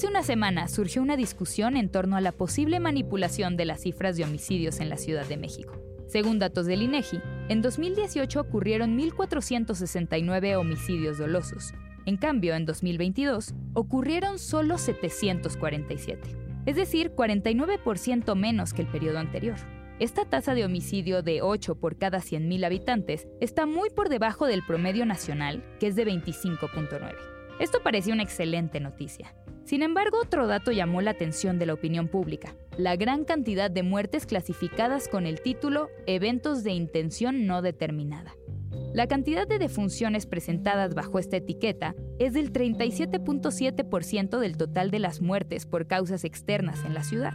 Hace una semana surgió una discusión en torno a la posible manipulación de las cifras de homicidios en la Ciudad de México. Según datos del INEGI, en 2018 ocurrieron 1.469 homicidios dolosos. En cambio, en 2022 ocurrieron solo 747 es decir, 49% menos que el periodo anterior. Esta tasa de homicidio de 8 por cada 100.000 habitantes está muy por debajo del promedio nacional, que es de 25.9. Esto parecía una excelente noticia. Sin embargo, otro dato llamó la atención de la opinión pública, la gran cantidad de muertes clasificadas con el título Eventos de intención no determinada. La cantidad de defunciones presentadas bajo esta etiqueta es del 37.7% del total de las muertes por causas externas en la ciudad.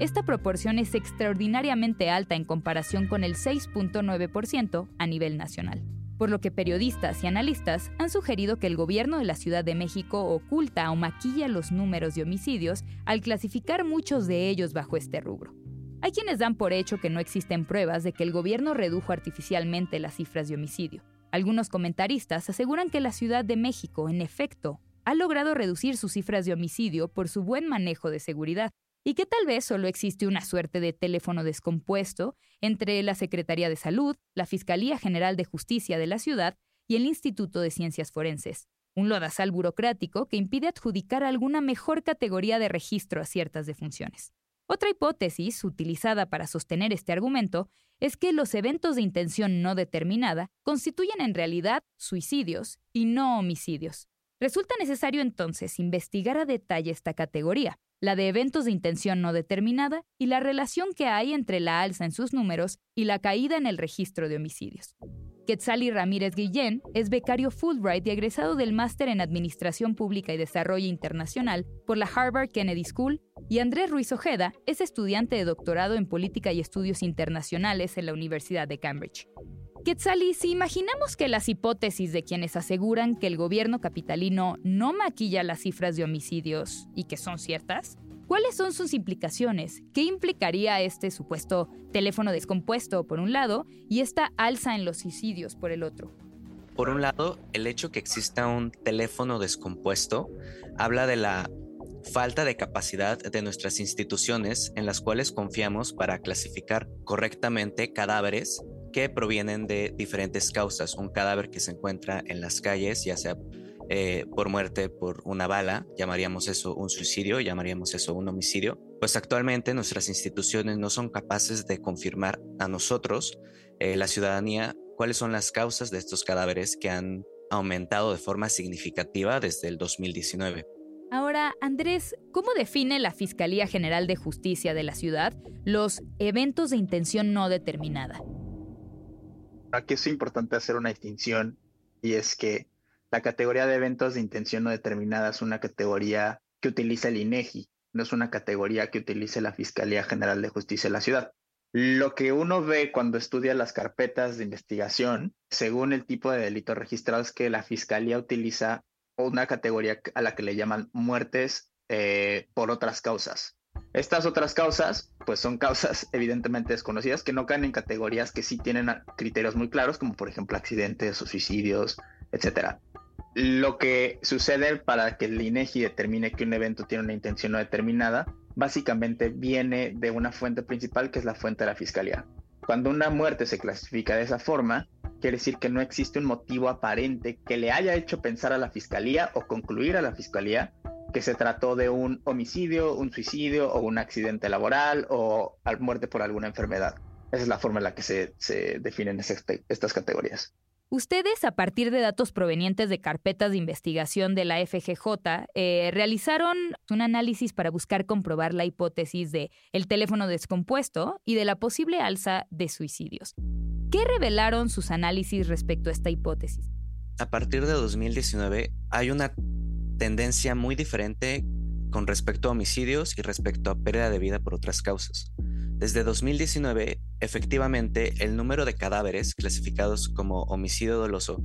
Esta proporción es extraordinariamente alta en comparación con el 6.9% a nivel nacional, por lo que periodistas y analistas han sugerido que el gobierno de la Ciudad de México oculta o maquilla los números de homicidios al clasificar muchos de ellos bajo este rubro. Hay quienes dan por hecho que no existen pruebas de que el gobierno redujo artificialmente las cifras de homicidio. Algunos comentaristas aseguran que la Ciudad de México, en efecto, ha logrado reducir sus cifras de homicidio por su buen manejo de seguridad y que tal vez solo existe una suerte de teléfono descompuesto entre la Secretaría de Salud, la Fiscalía General de Justicia de la ciudad y el Instituto de Ciencias Forenses, un lodazal burocrático que impide adjudicar alguna mejor categoría de registro a ciertas defunciones. Otra hipótesis utilizada para sostener este argumento es que los eventos de intención no determinada constituyen en realidad suicidios y no homicidios. Resulta necesario entonces investigar a detalle esta categoría, la de eventos de intención no determinada y la relación que hay entre la alza en sus números y la caída en el registro de homicidios. Quetzali Ramírez Guillén es becario Fulbright y egresado del máster en Administración Pública y Desarrollo Internacional por la Harvard Kennedy School, y Andrés Ruiz Ojeda es estudiante de doctorado en Política y Estudios Internacionales en la Universidad de Cambridge. Quetzali, si imaginamos que las hipótesis de quienes aseguran que el gobierno capitalino no maquilla las cifras de homicidios y que son ciertas, ¿Cuáles son sus implicaciones? ¿Qué implicaría este supuesto teléfono descompuesto por un lado y esta alza en los suicidios por el otro? Por un lado, el hecho que exista un teléfono descompuesto habla de la falta de capacidad de nuestras instituciones en las cuales confiamos para clasificar correctamente cadáveres que provienen de diferentes causas. Un cadáver que se encuentra en las calles, ya sea eh, por muerte por una bala, llamaríamos eso un suicidio, llamaríamos eso un homicidio, pues actualmente nuestras instituciones no son capaces de confirmar a nosotros, eh, la ciudadanía, cuáles son las causas de estos cadáveres que han aumentado de forma significativa desde el 2019. Ahora, Andrés, ¿cómo define la Fiscalía General de Justicia de la ciudad los eventos de intención no determinada? Aquí es importante hacer una distinción y es que la categoría de eventos de intención no determinada es una categoría que utiliza el INEGI, no es una categoría que utilice la Fiscalía General de Justicia de la ciudad. Lo que uno ve cuando estudia las carpetas de investigación, según el tipo de delito registrado, es que la Fiscalía utiliza una categoría a la que le llaman muertes eh, por otras causas. Estas otras causas, pues son causas evidentemente desconocidas que no caen en categorías que sí tienen criterios muy claros, como por ejemplo accidentes o suicidios, etcétera. Lo que sucede para que el INEGI determine que un evento tiene una intención no determinada, básicamente viene de una fuente principal que es la fuente de la fiscalía. Cuando una muerte se clasifica de esa forma, quiere decir que no existe un motivo aparente que le haya hecho pensar a la fiscalía o concluir a la fiscalía que se trató de un homicidio, un suicidio o un accidente laboral o muerte por alguna enfermedad. Esa es la forma en la que se, definen estas categorías. Ustedes, a partir de datos provenientes de carpetas de investigación de la FGJ, eh, realizaron un análisis para buscar comprobar la hipótesis de el teléfono descompuesto y de la posible alza de suicidios. ¿Qué revelaron sus análisis respecto a esta hipótesis? A partir de 2019 hay una tendencia muy diferente con respecto a homicidios y respecto a pérdida de vida por otras causas. Desde 2019, efectivamente, el número de cadáveres clasificados como homicidio doloso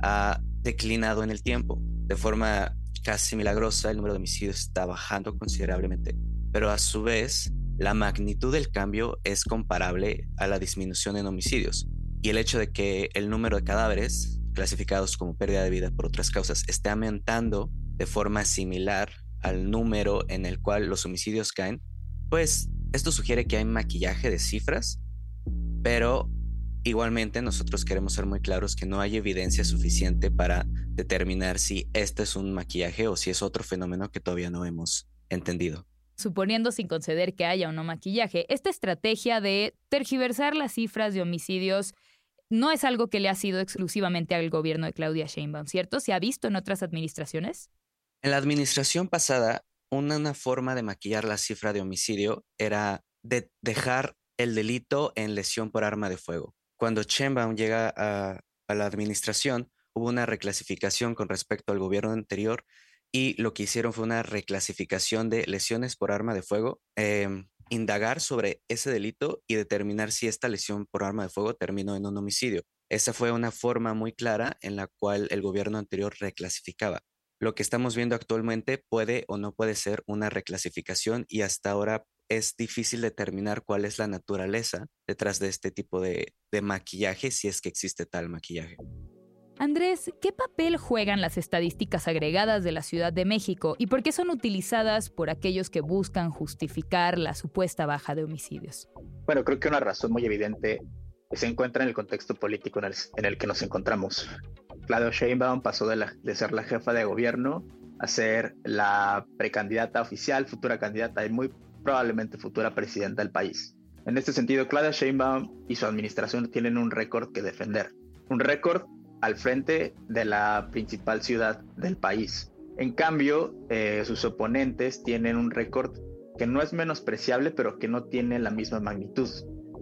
ha declinado en el tiempo. De forma casi milagrosa, el número de homicidios está bajando considerablemente, pero a su vez, la magnitud del cambio es comparable a la disminución en homicidios. Y el hecho de que el número de cadáveres clasificados como pérdida de vida por otras causas esté aumentando de forma similar al número en el cual los homicidios caen, pues esto sugiere que hay maquillaje de cifras, pero igualmente nosotros queremos ser muy claros que no hay evidencia suficiente para determinar si este es un maquillaje o si es otro fenómeno que todavía no hemos entendido. Suponiendo sin conceder que haya o no maquillaje, esta estrategia de tergiversar las cifras de homicidios no es algo que le ha sido exclusivamente al gobierno de Claudia Sheinbaum, ¿cierto? ¿Se ha visto en otras administraciones? En la administración pasada, una, forma de maquillar la cifra de homicidio era de dejar el delito en lesión por arma de fuego. Cuando Sheinbaum llega a, la administración, hubo una reclasificación con respecto al gobierno anterior y lo que hicieron fue una reclasificación de lesiones por arma de fuego, em, indagar sobre ese delito y determinar si esta lesión por arma de fuego terminó en un homicidio. Esa fue una forma muy clara en la cual el gobierno anterior reclasificaba. Lo que estamos viendo actualmente puede o no puede ser una reclasificación y hasta ahora es difícil determinar cuál es la naturaleza detrás de este tipo de, de maquillaje, si es que existe tal maquillaje. Andrés, ¿qué papel juegan las estadísticas agregadas de la Ciudad de México y por qué son utilizadas por aquellos que buscan justificar la supuesta baja de homicidios? Bueno, creo que una razón muy evidente se encuentra en el contexto político en el, que nos encontramos. Claudio Sheinbaum pasó de, de ser la jefa de gobierno a ser la precandidata oficial, futura candidata y muy probablemente futura presidenta del país. En este sentido, Claudia Sheinbaum y su administración tienen un récord que defender. Un récord al frente de la principal ciudad del país. En cambio, eh, sus oponentes tienen un récord que no es menospreciable, pero que no tiene la misma magnitud.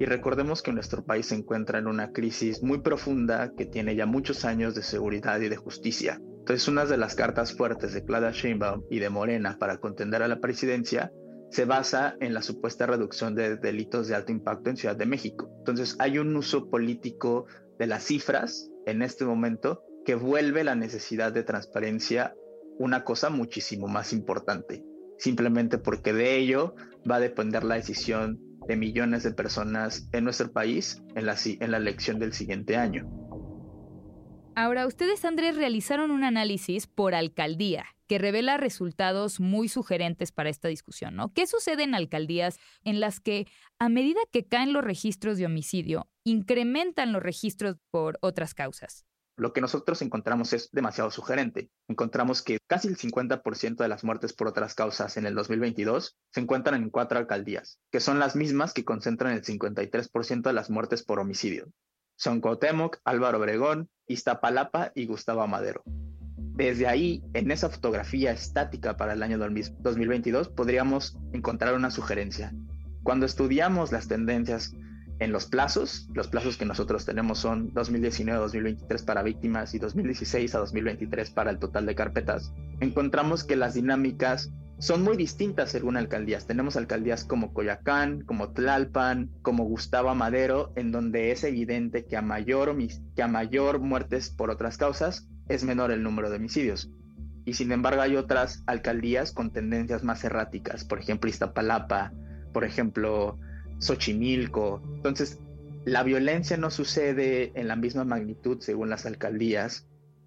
Y recordemos que nuestro país se encuentra en una crisis muy profunda que tiene ya muchos años de seguridad y de justicia. Entonces, una de las cartas fuertes de Claudia Sheinbaum y de Morena para contender a la presidencia se basa en la supuesta reducción de delitos de alto impacto en Ciudad de México. Entonces, hay un uso político de las cifras en este momento que vuelve la necesidad de transparencia una cosa muchísimo más importante, simplemente porque de ello va a depender la decisión de millones de personas en nuestro país en la, en la elección del siguiente año. Ahora, ustedes, Andrés, realizaron un análisis por alcaldía que revela resultados muy sugerentes para esta discusión, ¿no? ¿Qué sucede en alcaldías en las que, a medida que caen los registros de homicidio, incrementan los registros por otras causas? Lo que nosotros encontramos es demasiado sugerente. Encontramos que casi el 50% de las muertes por otras causas en el 2022 se encuentran en cuatro alcaldías, que son las mismas que concentran el 53% de las muertes por homicidio. Son Cuauhtémoc, Álvaro Obregón, Iztapalapa y Gustavo Amadero. Desde ahí, en esa fotografía estática para el año 2022, podríamos encontrar una sugerencia. Cuando estudiamos las tendencias en los plazos, los plazos que nosotros tenemos son 2019 a 2023 para víctimas y 2016 a 2023 para el total de carpetas, encontramos que las dinámicas son muy distintas según alcaldías. Tenemos alcaldías como Coyacán, como Tlalpan, como Gustavo Madero, en donde es evidente que a mayor, que a mayor muertes por otras causas es menor el número de homicidios. Y sin embargo hay otras alcaldías con tendencias más erráticas, por ejemplo Iztapalapa, por ejemplo Xochimilco. Entonces, la violencia no sucede en la misma magnitud según las alcaldías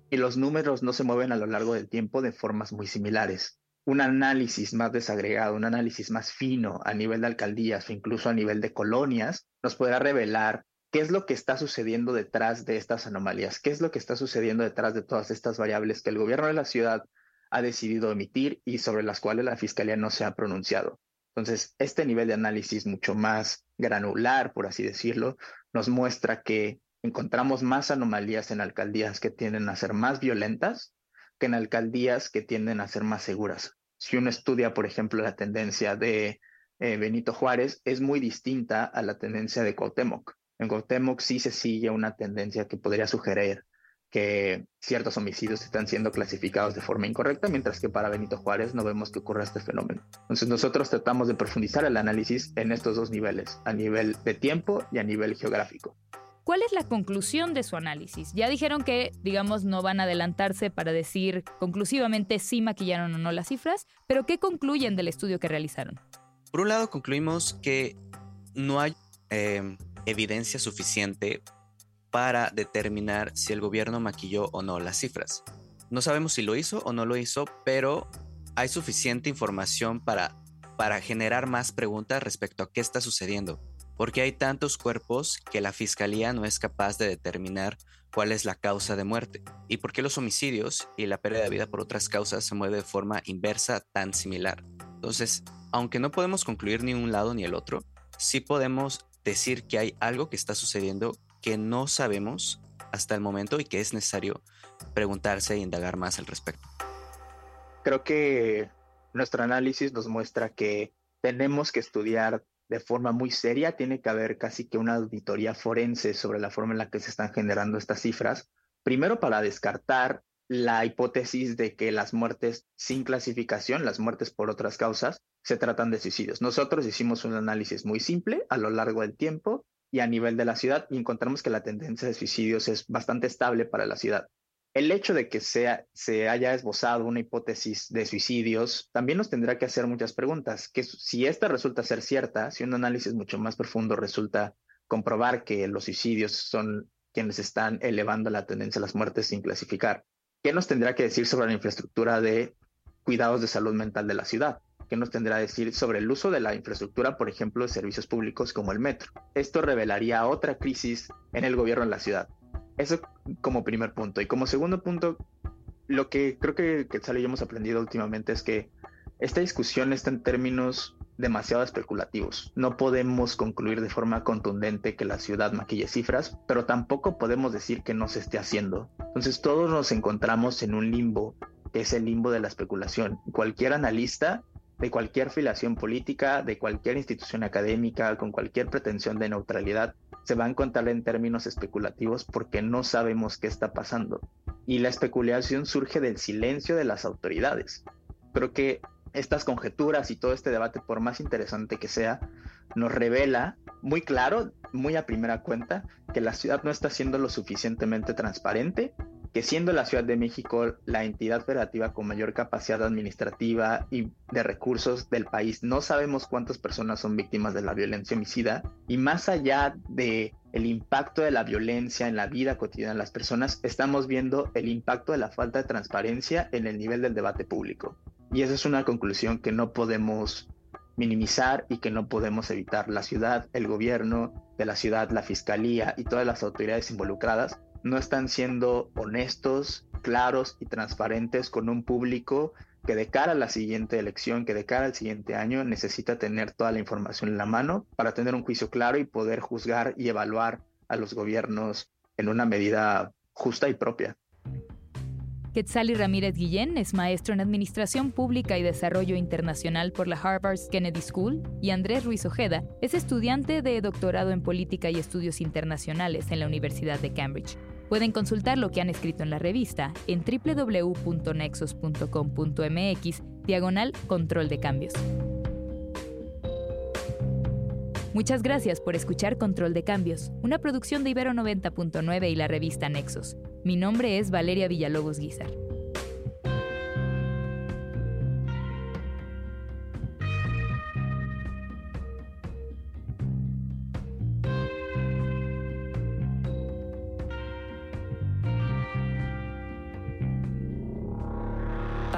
y los números no se mueven a lo largo del tiempo de formas muy similares un análisis más desagregado, un análisis más fino a nivel de alcaldías o incluso a nivel de colonias, nos podrá revelar qué es lo que está sucediendo detrás de estas anomalías, qué es lo que está sucediendo detrás de todas estas variables que el gobierno de la ciudad ha decidido emitir y sobre las cuales la fiscalía no se ha pronunciado. Entonces, este nivel de análisis mucho más granular, por así decirlo, nos muestra que encontramos más anomalías en alcaldías que tienden a ser más violentas que en alcaldías que tienden a ser más seguras. Si uno estudia, por ejemplo, la tendencia de eh, Benito Juárez, es muy distinta a la tendencia de Cuauhtémoc. En Cuauhtémoc sí se sigue una tendencia que podría sugerir que ciertos homicidios están siendo clasificados de forma incorrecta, mientras que para Benito Juárez no vemos que ocurra este fenómeno. Entonces nosotros tratamos de profundizar el análisis en estos dos niveles, a nivel de tiempo y a nivel geográfico. ¿Cuál es la conclusión de su análisis? Ya dijeron que, digamos, no van a adelantarse para decir conclusivamente si maquillaron o no las cifras, pero ¿qué concluyen del estudio que realizaron? Por un lado, concluimos que no hay eh, evidencia suficiente para determinar si el gobierno maquilló o no las cifras. No sabemos si lo hizo o no lo hizo, pero hay suficiente información para, para generar más preguntas respecto a qué está sucediendo. Porque hay tantos cuerpos que la fiscalía no es capaz de determinar cuál es la causa de muerte y por qué los homicidios y la pérdida de vida por otras causas se mueve de forma inversa tan similar. Entonces, aunque no podemos concluir ni un lado ni el otro, sí podemos decir que hay algo que está sucediendo que no sabemos hasta el momento y que es necesario preguntarse e indagar más al respecto. Creo que nuestro análisis nos muestra que tenemos que estudiar de forma muy seria, tiene que haber casi que una auditoría forense sobre la forma en la que se están generando estas cifras, primero para descartar la hipótesis de que las muertes sin clasificación, las muertes por otras causas, se tratan de suicidios. Nosotros hicimos un análisis muy simple a lo largo del tiempo y a nivel de la ciudad y encontramos que la tendencia de suicidios es bastante estable para la ciudad. El hecho de que sea, se haya esbozado una hipótesis de suicidios también nos tendrá que hacer muchas preguntas, que si esta resulta ser cierta, si un análisis mucho más profundo resulta comprobar que los suicidios son quienes están elevando la tendencia a las muertes sin clasificar, ¿qué nos tendrá que decir sobre la infraestructura de cuidados de salud mental de la ciudad? ¿Qué nos tendrá que decir sobre el uso de la infraestructura, por ejemplo, de servicios públicos como el metro. Esto revelaría otra crisis en el gobierno de la ciudad. Eso como primer punto. Y como segundo punto, lo que creo que Quetzal y hemos aprendido últimamente es que esta discusión está en términos demasiado especulativos. No podemos concluir de forma contundente que la ciudad maquille cifras, pero tampoco podemos decir que no se esté haciendo. Entonces todos nos encontramos en un limbo, que es el limbo de la especulación. Cualquier analista de cualquier filiación política, de cualquier institución académica, con cualquier pretensión de neutralidad, se va a encontrar en términos especulativos porque no sabemos qué está pasando. Y la especulación surge del silencio de las autoridades. Creo que estas conjeturas y todo este debate, por más interesante que sea, nos revela muy claro, muy a primera cuenta, que la ciudad no está siendo lo suficientemente transparente que siendo la Ciudad de México la entidad federativa con mayor capacidad administrativa y de recursos del país, no sabemos cuántas personas son víctimas de la violencia homicida y más allá de el impacto de la violencia en la vida cotidiana de las personas, estamos viendo el impacto de la falta de transparencia en el nivel del debate público. Y esa es una conclusión que no podemos minimizar y que no podemos evitar. La ciudad, el gobierno de la ciudad, la fiscalía y todas las autoridades involucradas no están siendo honestos, claros y transparentes con un público que de cara a la siguiente elección, que de cara al siguiente año necesita tener toda la información en la mano para tener un juicio claro y poder juzgar y evaluar a los gobiernos en una medida justa y propia. Quetzali Ramírez Guillén es maestro en Administración Pública y Desarrollo Internacional por la Harvard Kennedy School y Andrés Ruiz Ojeda es estudiante de doctorado en Política y Estudios Internacionales en la Universidad de Cambridge. Pueden consultar lo que han escrito en la revista en www.nexos.com.mx diagonal control de cambios. Muchas gracias por escuchar Control de Cambios, una producción de Ibero 90.9 y la revista Nexos. Mi nombre es Valeria Villalobos Guizar.